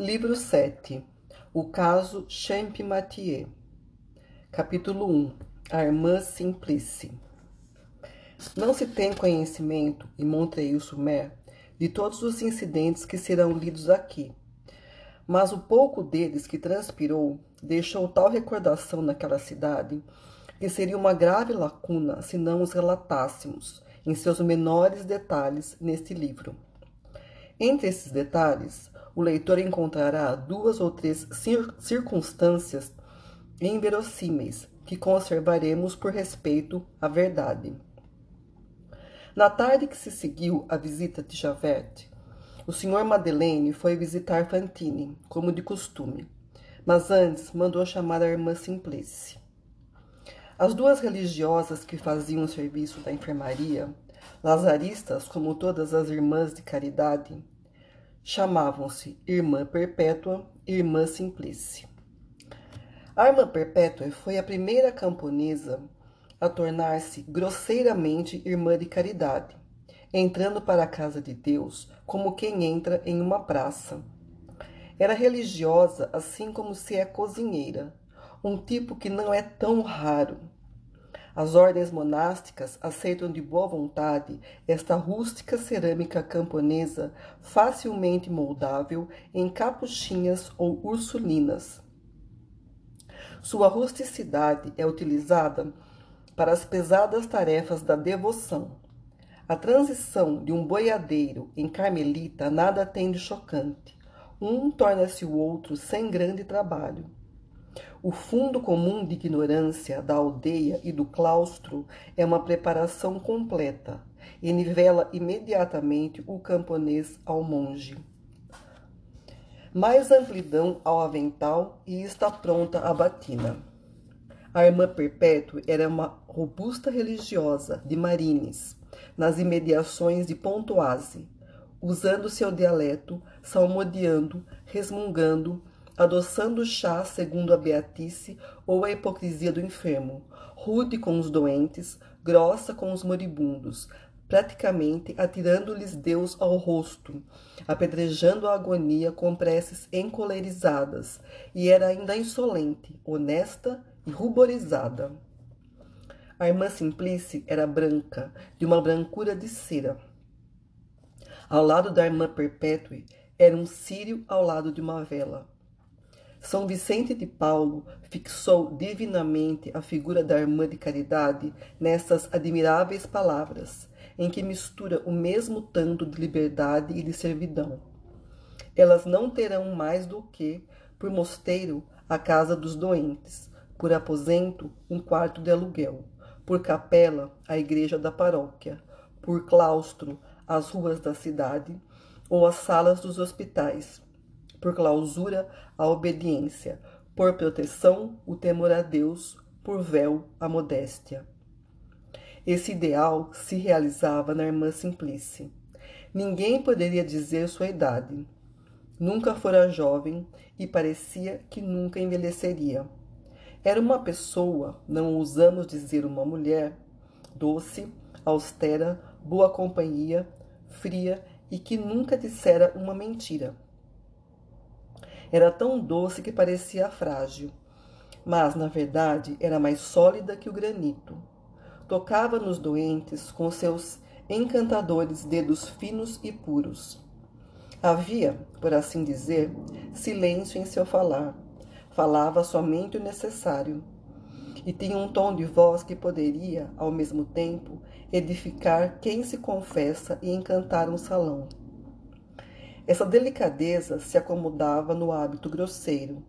Livro 7 O caso Champmathieu. Capítulo 1 A irmã Simplice. Não se tem conhecimento em Montreuil-sur-Mer de todos os incidentes que serão lidos aqui, mas o pouco deles que transpirou deixou tal recordação naquela cidade que seria uma grave lacuna se não os relatássemos em seus menores detalhes neste livro. Entre esses detalhes, o leitor encontrará duas ou três cir circunstâncias inverossímeis que conservaremos por respeito à verdade. Na tarde que se seguiu à visita de Javert, o Sr. Madeleine foi visitar Fantine, como de costume, mas antes mandou chamar a irmã Simplice. As duas religiosas que faziam o serviço da enfermaria, lazaristas como todas as irmãs de caridade, chamavam-se Irmã Perpétua e Irmã Simplice. A Irmã Perpétua foi a primeira camponesa a tornar-se grosseiramente irmã de caridade, entrando para a casa de Deus como quem entra em uma praça. Era religiosa assim como se é cozinheira, um tipo que não é tão raro. As ordens monásticas aceitam de boa vontade esta rústica cerâmica camponesa facilmente moldável em capuchinhas ou ursulinas. Sua rusticidade é utilizada para as pesadas tarefas da devoção. A transição de um boiadeiro em carmelita nada tem de chocante. Um torna-se o outro sem grande trabalho. O fundo comum de ignorância da aldeia e do claustro é uma preparação completa e nivela imediatamente o camponês ao monge. Mais amplidão ao avental e está pronta a batina. A irmã Perpétua era uma robusta religiosa de Marines, nas imediações de Pontoise, usando seu dialeto, salmodiando, resmungando, adoçando o chá segundo a beatice ou a hipocrisia do enfermo, rude com os doentes, grossa com os moribundos, praticamente atirando-lhes Deus ao rosto, apedrejando a agonia com preces encolerizadas, e era ainda insolente, honesta e ruborizada. A irmã Simplice era branca, de uma brancura de cera. Ao lado da irmã Perpétue era um círio ao lado de uma vela. São Vicente de Paulo fixou divinamente a figura da irmã de caridade nessas admiráveis palavras, em que mistura o mesmo tanto de liberdade e de servidão. Elas não terão mais do que, por mosteiro, a casa dos doentes, por aposento, um quarto de aluguel, por capela, a igreja da paróquia, por claustro, as ruas da cidade ou as salas dos hospitais por clausura, a obediência, por proteção, o temor a Deus, por véu, a modéstia. Esse ideal se realizava na irmã Simplice. Ninguém poderia dizer sua idade. Nunca fora jovem e parecia que nunca envelheceria. Era uma pessoa, não ousamos dizer uma mulher, doce, austera, boa companhia, fria e que nunca dissera uma mentira. Era tão doce que parecia frágil, mas na verdade era mais sólida que o granito. Tocava nos doentes com seus encantadores dedos finos e puros. Havia, por assim dizer, silêncio em seu falar. Falava somente o necessário. E tinha um tom de voz que poderia, ao mesmo tempo, edificar quem se confessa e encantar um salão. Essa delicadeza se acomodava no hábito grosseiro,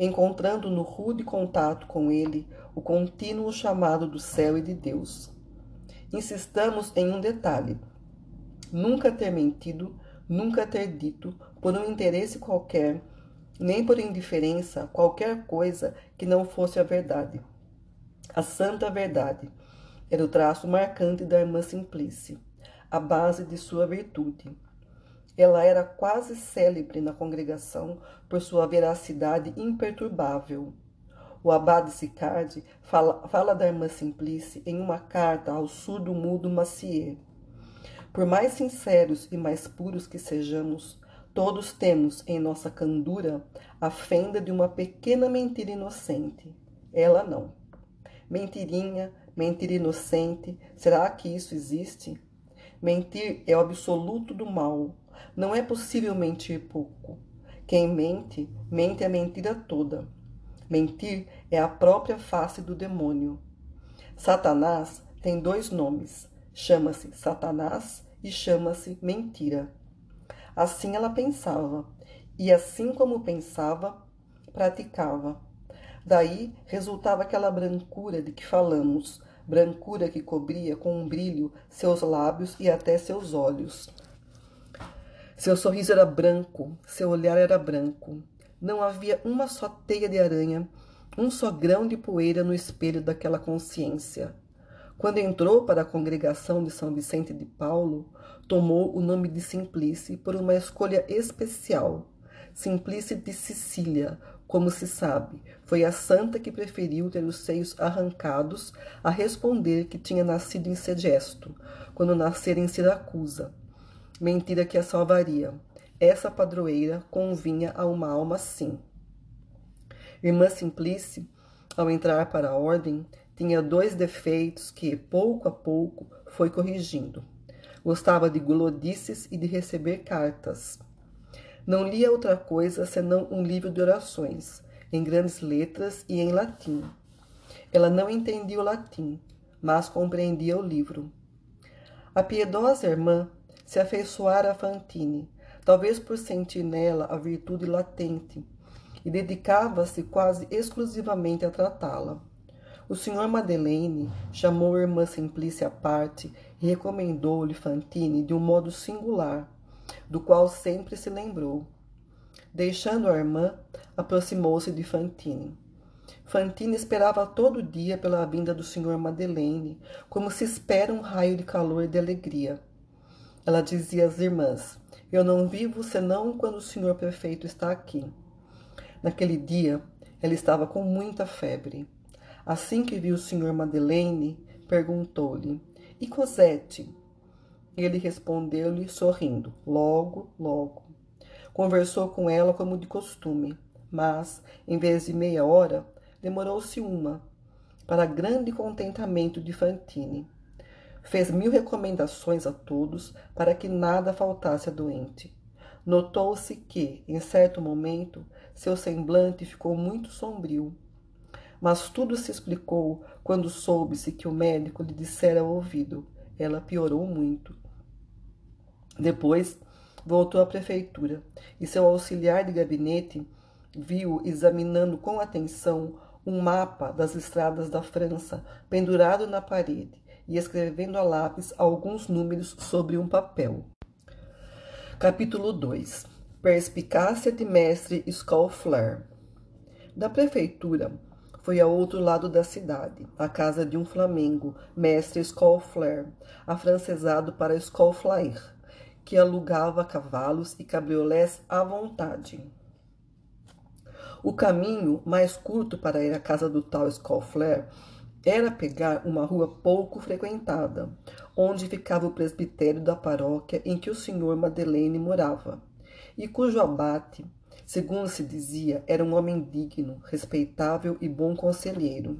encontrando no rude contato com ele o contínuo chamado do céu e de Deus. Insistamos em um detalhe: nunca ter mentido, nunca ter dito, por um interesse qualquer, nem por indiferença, qualquer coisa que não fosse a verdade. A santa verdade era o traço marcante da irmã Simplice, a base de sua virtude. Ela era quase célebre na congregação por sua veracidade imperturbável. O abade Sicardi fala, fala da irmã Simplice em uma carta ao surdo-mudo Macier. Por mais sinceros e mais puros que sejamos, Todos temos em nossa candura a fenda de uma pequena mentira inocente. Ela não. Mentirinha, mentira inocente, será que isso existe? Mentir é o absoluto do mal. Não é possível mentir pouco. Quem mente, mente a mentira toda. Mentir é a própria face do demônio. Satanás tem dois nomes: chama-se Satanás e chama-se mentira. Assim ela pensava, e assim como pensava, praticava. Daí resultava aquela brancura de que falamos, brancura que cobria com um brilho seus lábios e até seus olhos. Seu sorriso era branco, seu olhar era branco. Não havia uma só teia de aranha, um só grão de poeira no espelho daquela consciência. Quando entrou para a congregação de São Vicente de Paulo, tomou o nome de Simplice por uma escolha especial. Simplice de Sicília, como se sabe, foi a santa que preferiu ter os seios arrancados a responder que tinha nascido em Segesto, quando nascera em Siracusa. Mentira que a salvaria. Essa padroeira convinha a uma alma assim. Irmã Simplice, ao entrar para a ordem, tinha dois defeitos que, pouco a pouco, foi corrigindo. Gostava de gulodices e de receber cartas. Não lia outra coisa senão um livro de orações, em grandes letras e em latim. Ela não entendia o latim, mas compreendia o livro. A piedosa irmã se afeiçoara a Fantine, talvez por sentir nela a virtude latente, e dedicava-se quase exclusivamente a tratá-la. O senhor Madeleine chamou a irmã Simplice à parte e recomendou-lhe Fantine de um modo singular, do qual sempre se lembrou. Deixando a irmã, aproximou-se de Fantine. Fantine esperava todo dia pela vinda do senhor Madeleine, como se espera um raio de calor e de alegria. Ela dizia às irmãs: Eu não vivo senão quando o senhor prefeito está aqui. Naquele dia, ela estava com muita febre. Assim que viu o senhor Madeleine, perguntou-lhe: E Cosette? Ele respondeu-lhe sorrindo: Logo, logo. Conversou com ela como de costume, mas, em vez de meia hora, demorou-se uma, para grande contentamento de Fantine. Fez mil recomendações a todos para que nada faltasse à doente. Notou-se que, em certo momento, seu semblante ficou muito sombrio mas tudo se explicou quando soube-se que o médico lhe dissera ao ouvido. Ela piorou muito. Depois voltou à prefeitura e seu auxiliar de gabinete viu examinando com atenção um mapa das estradas da França pendurado na parede e escrevendo a lápis alguns números sobre um papel. Capítulo 2 Perspicácia de Mestre Scolflair Da prefeitura foi ao outro lado da cidade, à casa de um flamengo, mestre Scolflair, afrancesado para Scolflair, que alugava cavalos e cabriolés à vontade. O caminho mais curto para ir à casa do tal Scolflair era pegar uma rua pouco frequentada, onde ficava o presbitério da paróquia em que o senhor Madeleine morava, e cujo abate Segundo se dizia, era um homem digno, respeitável e bom conselheiro.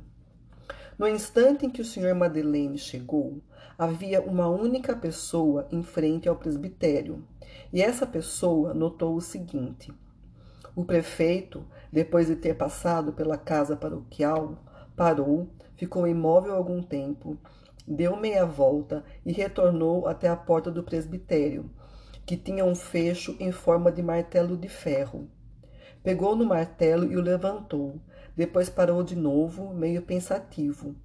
No instante em que o senhor Madeleine chegou, havia uma única pessoa em frente ao presbitério, e essa pessoa notou o seguinte: o prefeito, depois de ter passado pela casa paroquial, parou, ficou imóvel algum tempo, deu meia volta e retornou até a porta do presbitério, que tinha um fecho em forma de martelo de ferro. Pegou no martelo e o levantou. Depois parou de novo, meio pensativo.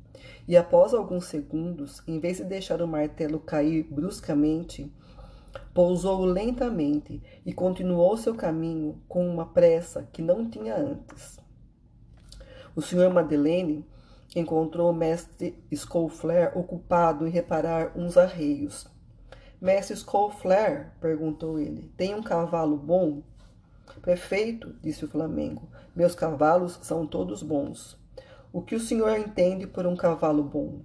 E após alguns segundos, em vez de deixar o martelo cair bruscamente, pousou-o lentamente e continuou seu caminho com uma pressa que não tinha antes. O senhor Madeleine encontrou o mestre Scolflair ocupado em reparar uns arreios. Mestre Scolflair, perguntou ele, tem um cavalo bom? Prefeito, disse o Flamengo, meus cavalos são todos bons. O que o senhor entende por um cavalo bom?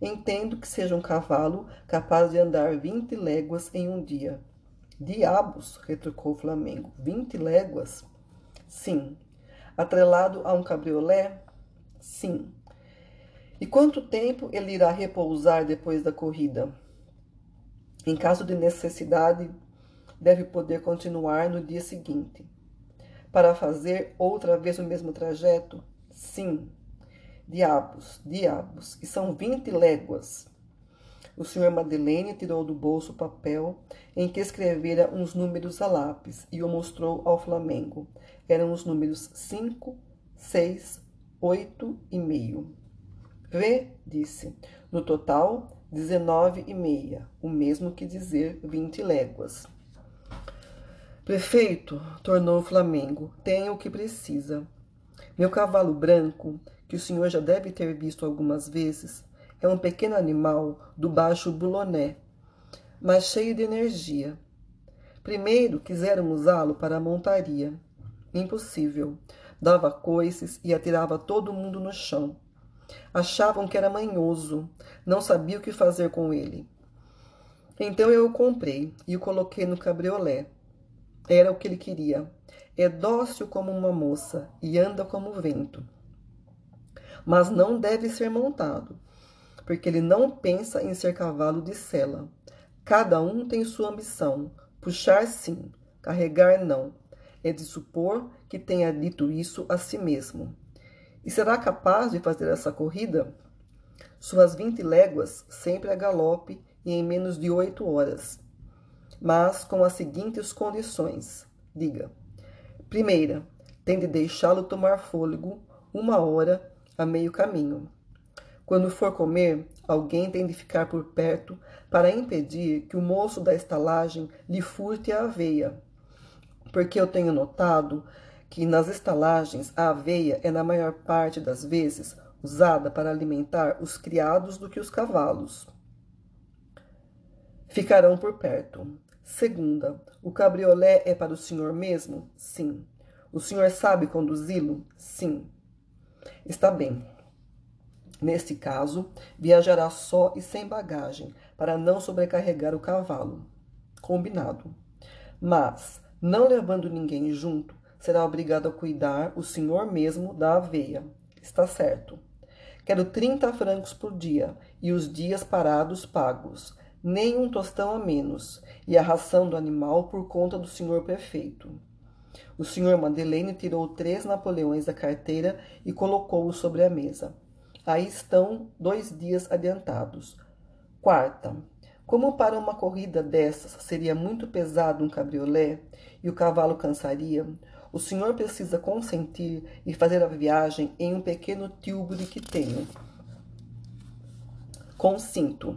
Entendo que seja um cavalo capaz de andar vinte léguas em um dia. Diabos, retrucou o Flamengo. Vinte léguas? Sim. Atrelado a um cabriolé? Sim. E quanto tempo ele irá repousar depois da corrida? Em caso de necessidade, deve poder continuar no dia seguinte. Para fazer outra vez o mesmo trajeto? Sim. Diabos, diabos, e são vinte léguas. O senhor Madeleine tirou do bolso o papel em que escrevera uns números a lápis e o mostrou ao Flamengo. Eram os números cinco, seis, oito e meio. Vê, disse. No total, dezenove e meia, o mesmo que dizer vinte léguas. Prefeito, tornou o Flamengo, tenha o que precisa. Meu cavalo branco, que o senhor já deve ter visto algumas vezes, é um pequeno animal do baixo Boulonnais, mas cheio de energia. Primeiro quiseram usá-lo para a montaria. Impossível. Dava coices e atirava todo mundo no chão. Achavam que era manhoso, não sabia o que fazer com ele. Então eu o comprei e o coloquei no cabriolé. Era o que ele queria. É dócil como uma moça e anda como o vento. Mas não deve ser montado, porque ele não pensa em ser cavalo de sela. Cada um tem sua ambição. Puxar, sim, carregar, não. É de supor que tenha dito isso a si mesmo. E será capaz de fazer essa corrida? Suas vinte léguas sempre a galope e em menos de oito horas, mas com as seguintes condições. Diga: primeira, tem de deixá-lo tomar fôlego uma hora a meio caminho. Quando for comer, alguém tem de ficar por perto para impedir que o moço da estalagem lhe furte a aveia, porque eu tenho notado que nas estalagens a aveia é na maior parte das vezes usada para alimentar os criados do que os cavalos. Ficarão por perto. Segunda, o cabriolé é para o senhor mesmo? Sim. O senhor sabe conduzi-lo? Sim. Está bem. Neste caso, viajará só e sem bagagem, para não sobrecarregar o cavalo. Combinado. Mas, não levando ninguém junto, será obrigado a cuidar o senhor mesmo da aveia. Está certo. Quero 30 francos por dia e os dias parados pagos, nem um tostão a menos, e a ração do animal por conta do senhor prefeito. O senhor Madeleine tirou três Napoleões da carteira e colocou-os sobre a mesa. Aí estão dois dias adiantados. Quarta, como para uma corrida dessas seria muito pesado um cabriolé e o cavalo cansaria, o senhor precisa consentir e fazer a viagem em um pequeno tilbury que tenho. Consinto.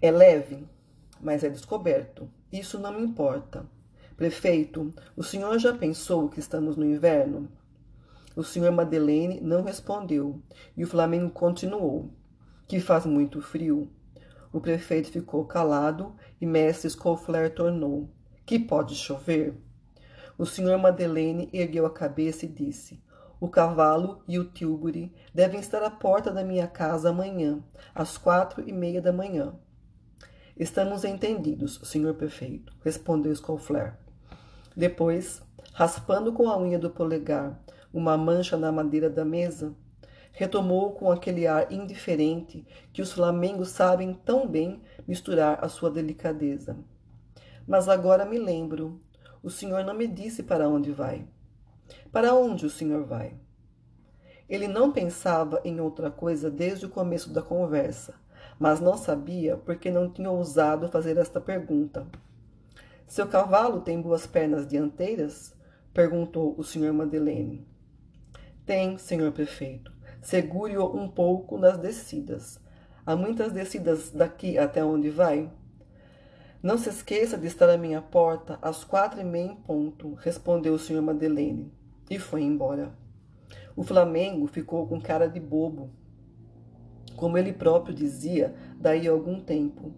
É leve, mas é descoberto. Isso não me importa. Prefeito, o senhor já pensou que estamos no inverno? O senhor Madeleine não respondeu e o Flamengo continuou. Que faz muito frio. O prefeito ficou calado e mestre Scoffler tornou. Que pode chover? O senhor Madeleine ergueu a cabeça e disse: O cavalo e o tilbury devem estar à porta da minha casa amanhã, às quatro e meia da manhã. Estamos entendidos, senhor prefeito, respondeu Scoffler. Depois, raspando com a unha do polegar uma mancha na madeira da mesa, retomou com aquele ar indiferente que os flamengos sabem tão bem misturar à sua delicadeza. Mas agora me lembro o senhor não me disse para onde vai. Para onde o senhor vai? Ele não pensava em outra coisa desde o começo da conversa, mas não sabia porque não tinha ousado fazer esta pergunta. Seu cavalo tem boas pernas dianteiras? perguntou o senhor Madeleine. Tem, senhor prefeito. Segure-o um pouco nas descidas. Há muitas descidas daqui até onde vai? Não se esqueça de estar à minha porta às quatro e meia em ponto, respondeu o senhor Madeleine, e foi embora. O Flamengo ficou com cara de bobo. Como ele próprio dizia, daí a algum tempo.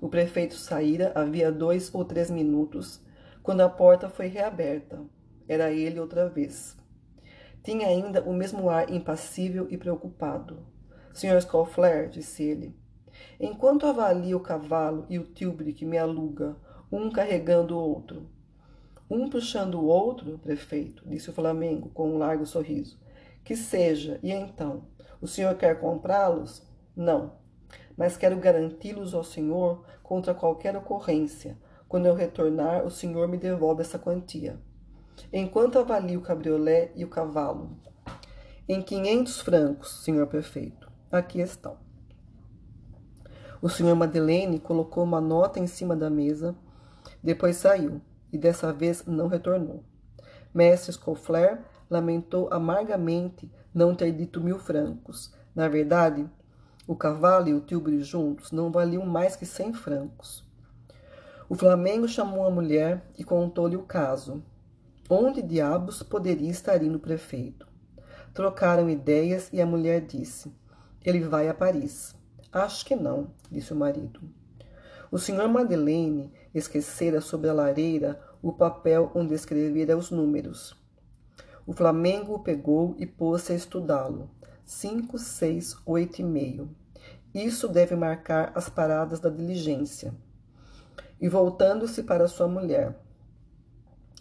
O prefeito saíra havia dois ou três minutos, quando a porta foi reaberta. Era ele outra vez. Tinha ainda o mesmo ar impassível e preocupado. Sr. Scofler, disse ele, Enquanto avalio o cavalo e o tilbre que me aluga, um carregando o outro. Um puxando o outro, prefeito, disse o Flamengo com um largo sorriso. Que seja, e então? O senhor quer comprá-los? Não, mas quero garanti-los ao senhor contra qualquer ocorrência. Quando eu retornar, o senhor me devolve essa quantia. Enquanto avalio o cabriolé e o cavalo? Em quinhentos francos, senhor prefeito. Aqui estão. O senhor Madeleine colocou uma nota em cima da mesa, depois saiu e dessa vez não retornou. Mestre Scofler lamentou amargamente não ter dito mil francos. Na verdade, o cavalo e o tilbury juntos não valiam mais que cem francos. O Flamengo chamou a mulher e contou-lhe o caso. Onde diabos poderia estar indo o prefeito? Trocaram ideias e a mulher disse: Ele vai a Paris. Acho que não, disse o marido. O senhor Madeleine esquecera sobre a lareira o papel onde escrevera os números. O Flamengo o pegou e pôs-se a estudá-lo. Cinco, seis, oito e meio. Isso deve marcar as paradas da diligência. E voltando-se para sua mulher.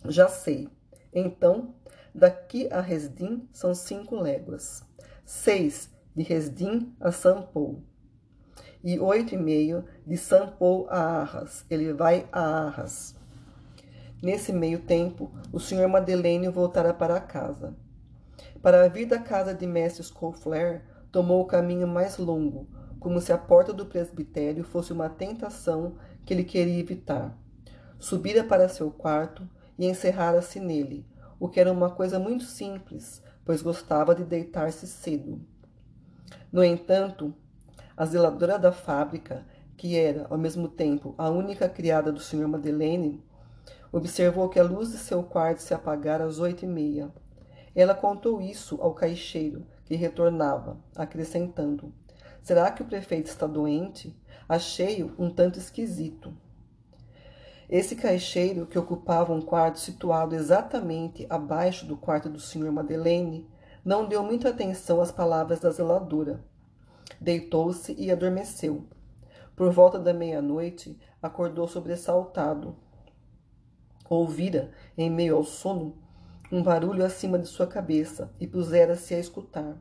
Já sei. Então, daqui a Resdim são cinco léguas. Seis de Resdim a Sampou e oito e meio de Sampou a Arras. Ele vai a Arras. Nesse meio tempo, o senhor Madeleine voltara para casa. Para vir da casa de mestre Scofler, tomou o caminho mais longo, como se a porta do presbitério fosse uma tentação que ele queria evitar. Subira para seu quarto e encerrara-se nele, o que era uma coisa muito simples, pois gostava de deitar-se cedo. No entanto, a zeladora da fábrica, que era, ao mesmo tempo, a única criada do Sr. Madeleine, Observou que a luz de seu quarto se apagara às oito e meia. Ela contou isso ao caixeiro, que retornava, acrescentando: Será que o prefeito está doente? Achei-o um tanto esquisito. Esse caixeiro, que ocupava um quarto situado exatamente abaixo do quarto do Sr. Madeleine, não deu muita atenção às palavras da zeladora. Deitou-se e adormeceu. Por volta da meia-noite, acordou sobressaltado Ouvira, em meio ao sono, um barulho acima de sua cabeça e pusera-se a escutar.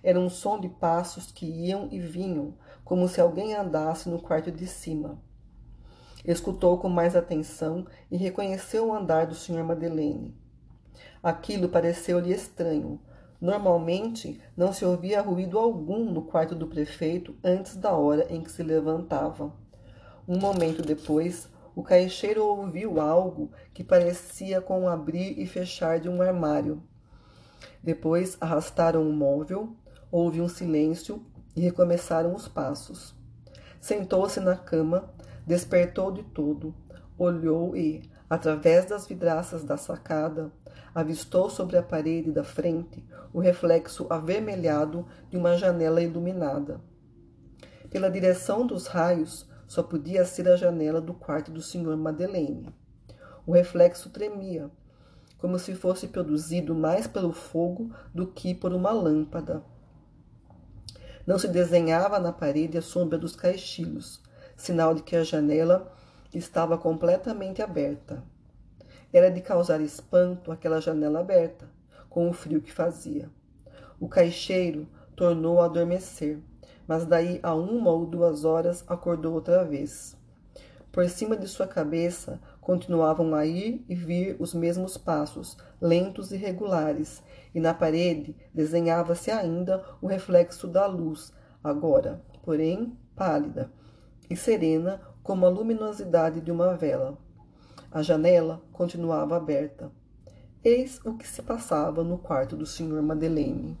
Era um som de passos que iam e vinham, como se alguém andasse no quarto de cima. Escutou com mais atenção e reconheceu o andar do Sr. Madeleine. Aquilo pareceu-lhe estranho. Normalmente não se ouvia ruído algum no quarto do prefeito antes da hora em que se levantava. Um momento depois, o caixeiro ouviu algo que parecia com o abrir e fechar de um armário. Depois arrastaram o um móvel, houve um silêncio e recomeçaram os passos. Sentou-se na cama, despertou de todo, olhou e, através das vidraças da sacada, avistou sobre a parede da frente o reflexo avermelhado de uma janela iluminada. Pela direção dos raios, só podia ser a janela do quarto do senhor Madeleine. O reflexo tremia, como se fosse produzido mais pelo fogo do que por uma lâmpada. Não se desenhava na parede a sombra dos caixilhos, sinal de que a janela estava completamente aberta. Era de causar espanto aquela janela aberta, com o frio que fazia. O caixeiro tornou a adormecer mas daí a uma ou duas horas acordou outra vez. Por cima de sua cabeça continuavam a ir e vir os mesmos passos, lentos e regulares, e na parede desenhava-se ainda o reflexo da luz, agora, porém, pálida e serena como a luminosidade de uma vela. A janela continuava aberta. Eis o que se passava no quarto do Sr. Madeleine.